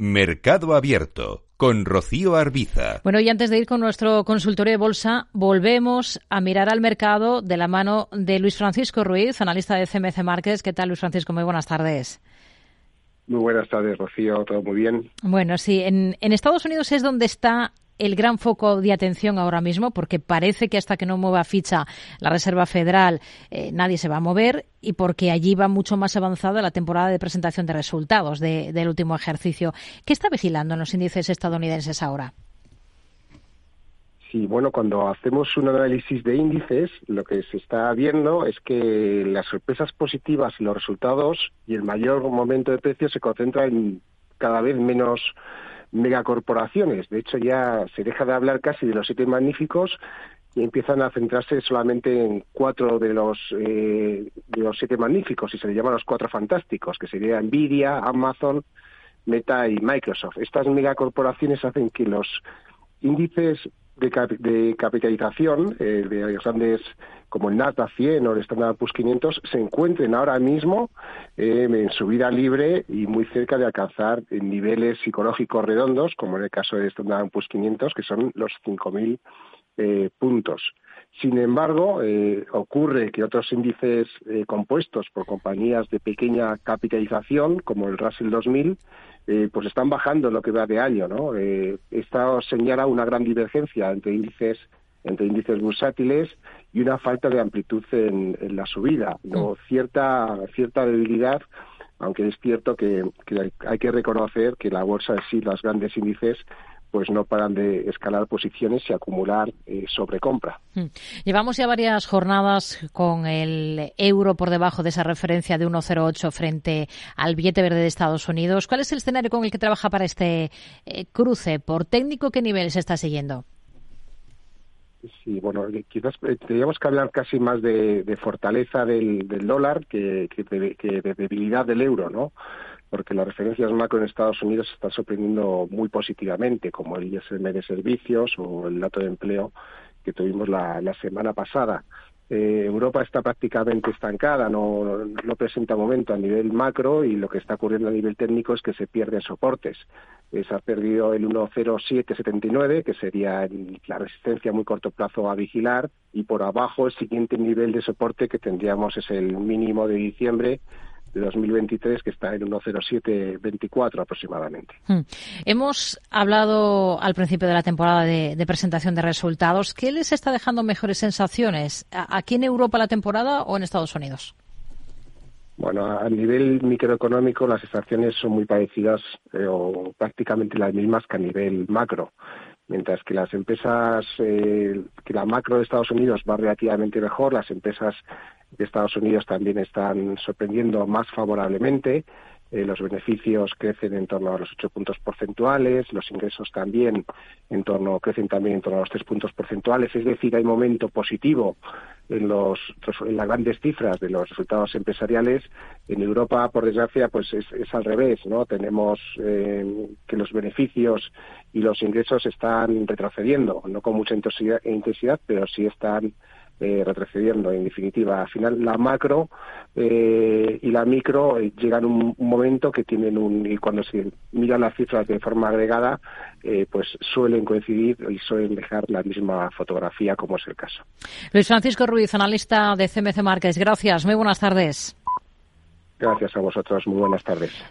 Mercado Abierto con Rocío Arbiza. Bueno, y antes de ir con nuestro consultorio de bolsa, volvemos a mirar al mercado de la mano de Luis Francisco Ruiz, analista de CMC Márquez. ¿Qué tal, Luis Francisco? Muy buenas tardes. Muy buenas tardes, Rocío. Todo muy bien. Bueno, sí. En, en Estados Unidos es donde está el gran foco de atención ahora mismo, porque parece que hasta que no mueva ficha la Reserva Federal eh, nadie se va a mover y porque allí va mucho más avanzada la temporada de presentación de resultados del último ejercicio. ¿Qué está vigilando en los índices estadounidenses ahora? Sí, bueno, cuando hacemos un análisis de índices, lo que se está viendo es que las sorpresas positivas y los resultados y el mayor momento de precio se concentra en cada vez menos megacorporaciones. De hecho, ya se deja de hablar casi de los siete magníficos y empiezan a centrarse solamente en cuatro de los eh, de los siete magníficos y se le llaman los cuatro fantásticos, que sería Nvidia, Amazon, Meta y Microsoft. Estas megacorporaciones hacen que los índices de, capitalización eh, de grandes como el Nasdaq 100 o el Standard Poor's 500 se encuentren ahora mismo eh, en subida libre y muy cerca de alcanzar niveles psicológicos redondos, como en el caso del Standard Poor's 500, que son los 5.000 eh, puntos. Sin embargo, eh, ocurre que otros índices eh, compuestos por compañías de pequeña capitalización, como el Russell 2000, eh, pues están bajando lo que va de año, ¿no? Esto señala una gran divergencia entre índices entre índices bursátiles y una falta de amplitud en, la subida, no mm. cierta cierta debilidad aunque es cierto que, que, hay que reconocer que la bolsa en sí, los grandes índices, pues no paran de escalar posiciones y acumular eh, sobrecompra. Hmm. Llevamos ya varias jornadas con el euro por debajo de esa referencia de 1,08 frente al billete verde de Estados Unidos. ¿Cuál es el escenario con el que trabaja para este eh, cruce? ¿Por técnico qué nivel se está siguiendo? Sí, bueno, quizás eh, tendríamos que hablar casi más de, fortaleza del, dólar que, que, de, debilidad del euro, ¿no? Porque las referencias macro en Estados Unidos se están sorprendiendo muy positivamente, como el ISM de servicios o el dato de empleo que tuvimos la, semana pasada. Eh, Europa está prácticamente estancada, no, no, presenta momento a nivel macro y lo que está ocurriendo a nivel técnico es que se pierden soportes. Se ha perdido el 10779, que sería la resistencia a muy corto plazo a vigilar, y por abajo el siguiente nivel de soporte que tendríamos es el mínimo de diciembre, de 2023 que está en 1,0724 aproximadamente. Hmm. Hemos hablado al principio de la temporada de, presentación de resultados. ¿Qué les está dejando mejores sensaciones? ¿Aquí en Europa la temporada o en Estados Unidos? Bueno, a nivel microeconómico las estaciones son muy parecidas eh, o prácticamente las mismas que a nivel macro mientras que las empresas, eh, que la macro de Estados Unidos va relativamente mejor, las empresas de Estados Unidos también están sorprendiendo más favorablemente. Eh, los beneficios crecen en torno a los ocho puntos porcentuales, los ingresos también en torno crecen también en torno a los tres puntos porcentuales, es decir, hay momento positivo en los en las grandes cifras de los resultados empresariales. En Europa, por desgracia, pues es, al revés, ¿no? Tenemos eh, que los beneficios y los ingresos están retrocediendo, no con mucha intensidad pero sí están eh, retrocediendo. En definitiva, al final la macro eh, y la micro eh, llegan un, un, momento que tienen un y cuando se miran las cifras de forma agregada, eh, pues suelen coincidir y suelen dejar la misma fotografía, como es el caso. Luis Francisco Ruiz, analista de CMC Márquez. Gracias. Muy buenas tardes. Gracias a vosotros. Muy buenas tardes.